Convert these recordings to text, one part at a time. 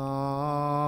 Ah.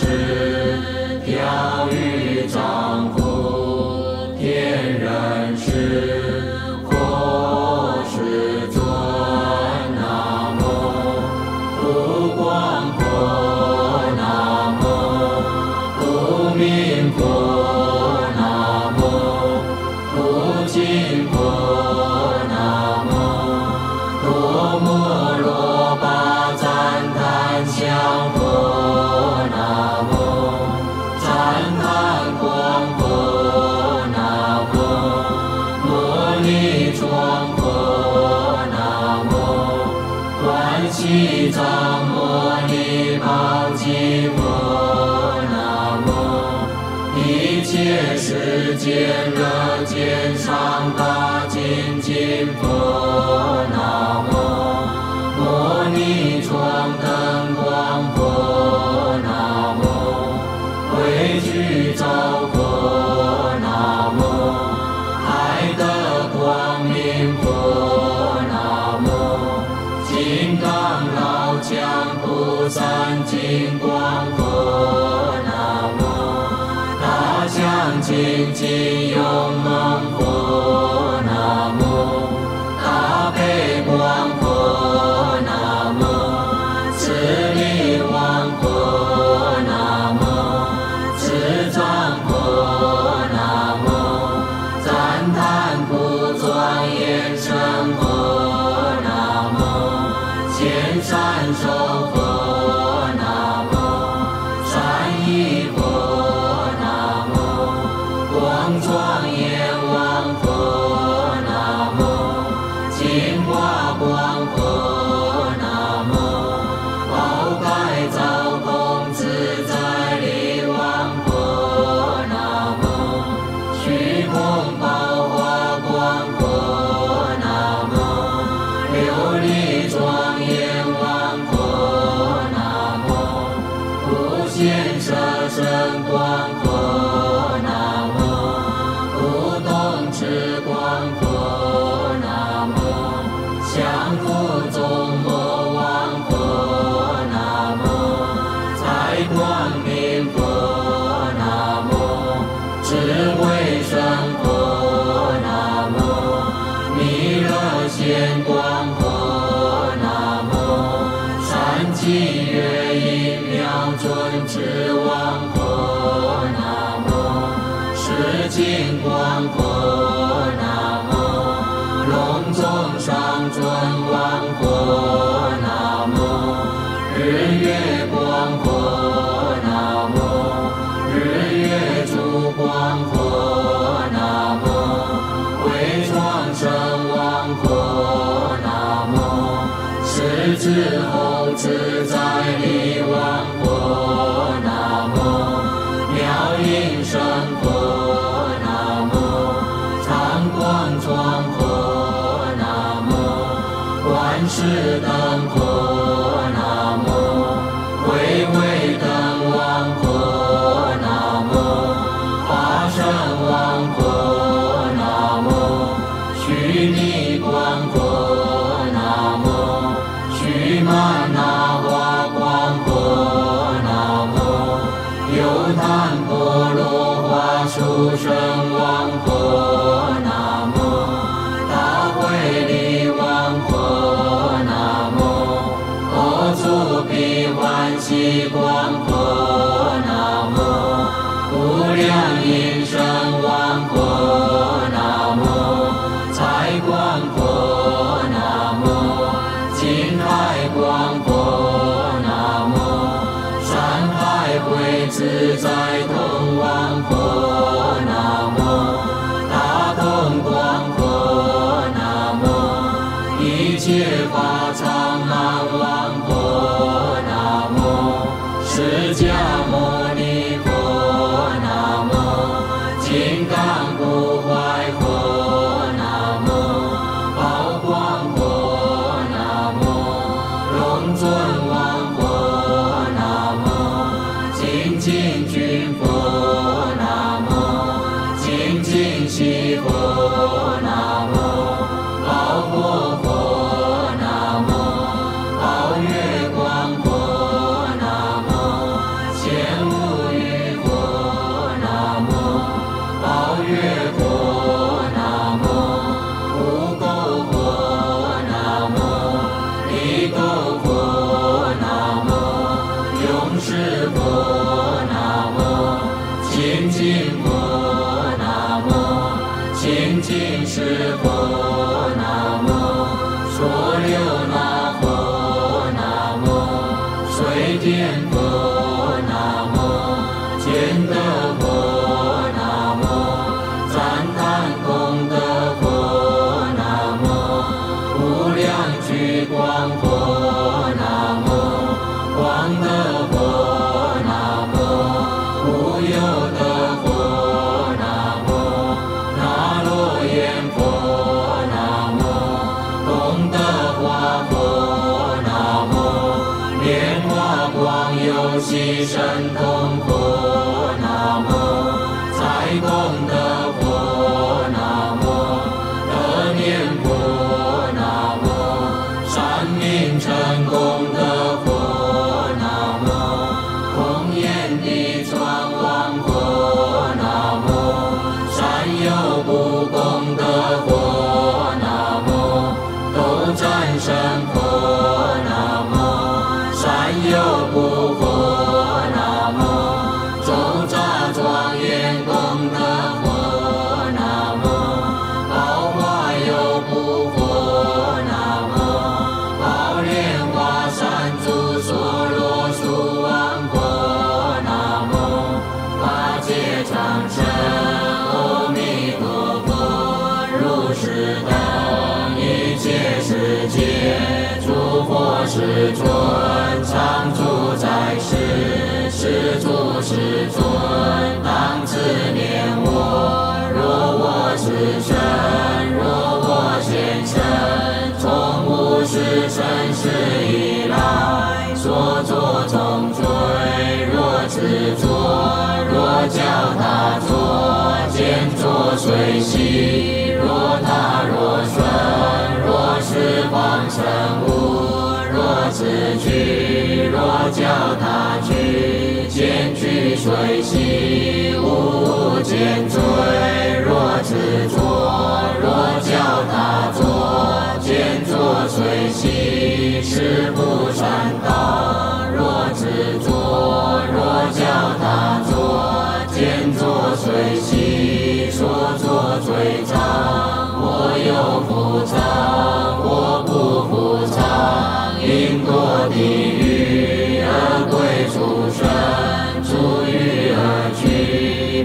是调御丈夫天人师佛是尊，南无普光佛，南无普明佛，南无普净佛，南无多罗巴赞叹相佛。藏摩宝摩摩，一切世界热见上大精进佛。金光佛，南无大香积金容。月光光。极光佛那么无量应。的家吗 more. 有气神通红若大若身，若十方成无。若此去，若教他去，见去随喜。无见罪。若自着，若教他作，见作随喜。是不善。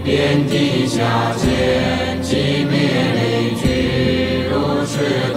遍地下界寂灭离居，如是。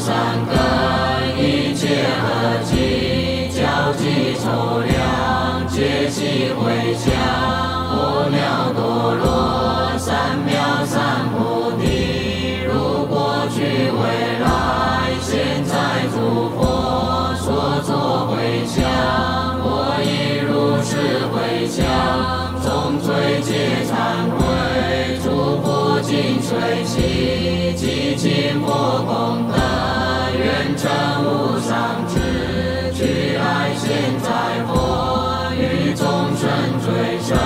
善根，一切恶疾，交集筹量，皆悉回向。无量多现在佛，与众生追生，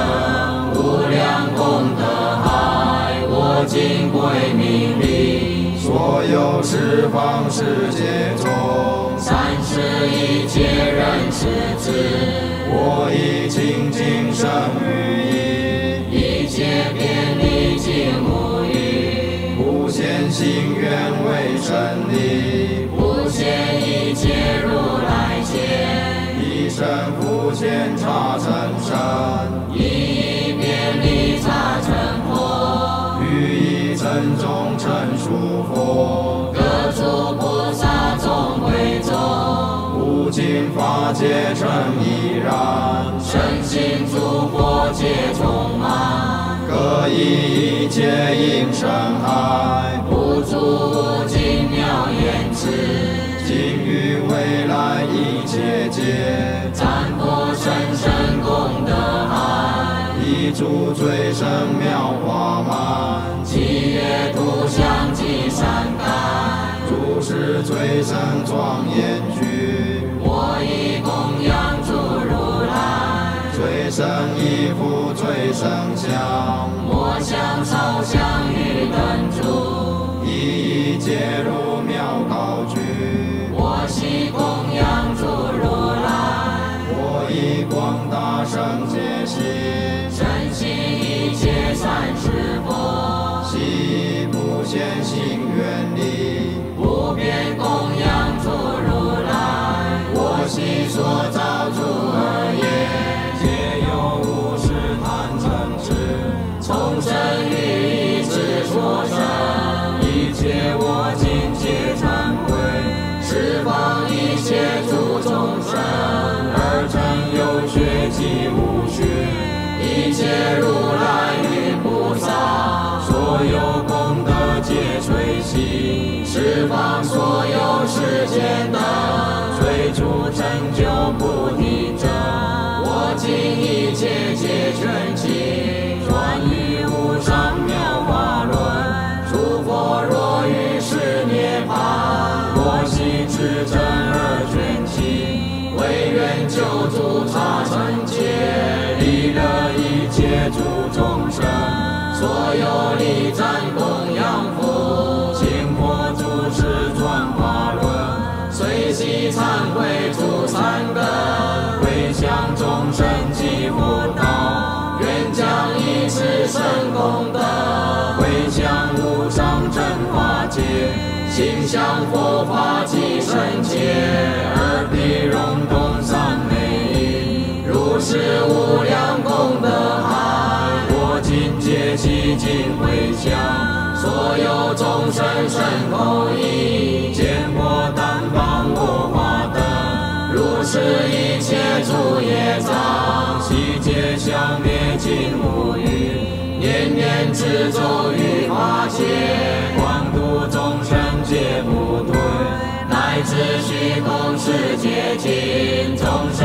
无量功德海，我今归命礼。所有十方世界中，三世一切人世子，我以清净身语意，一切遍礼尽无余，无限心愿为神力，复前刹成身，一一遍礼刹成佛，于一尘中成殊佛，各诸菩萨众会众，无尽法界成已然，身心诸佛皆充满，各以一切音声海，不住无尽妙言辞，今于未来一切界。海，一诸最胜妙华满，七月图像及善感，诸事最胜庄严具，我以供养诸如来，最胜一夫最胜香，我相烧香与灯烛，一一皆入妙高居。我悉供养诸如来，我以广大圣界心，一切如来与菩萨，所有功德皆垂悉，释放所有世间的追逐成就菩提者，我今一切皆全集，专于无上妙法论。诸佛若于是涅槃，若悉至真而卷起，唯愿救主他成劫，离人一切诸众生，所有礼赞供养佛，经过诸世转法轮，随喜忏悔诸善根，回向众生及福道，愿将一世生功德，回向无上正法界，心向佛法及圣界，有众生身口意，见过单帮我华灯，如是一切诸业障，悉皆消灭尽无余，念念之咒于法界，广度众生皆不退，乃至虚空世界尽，众生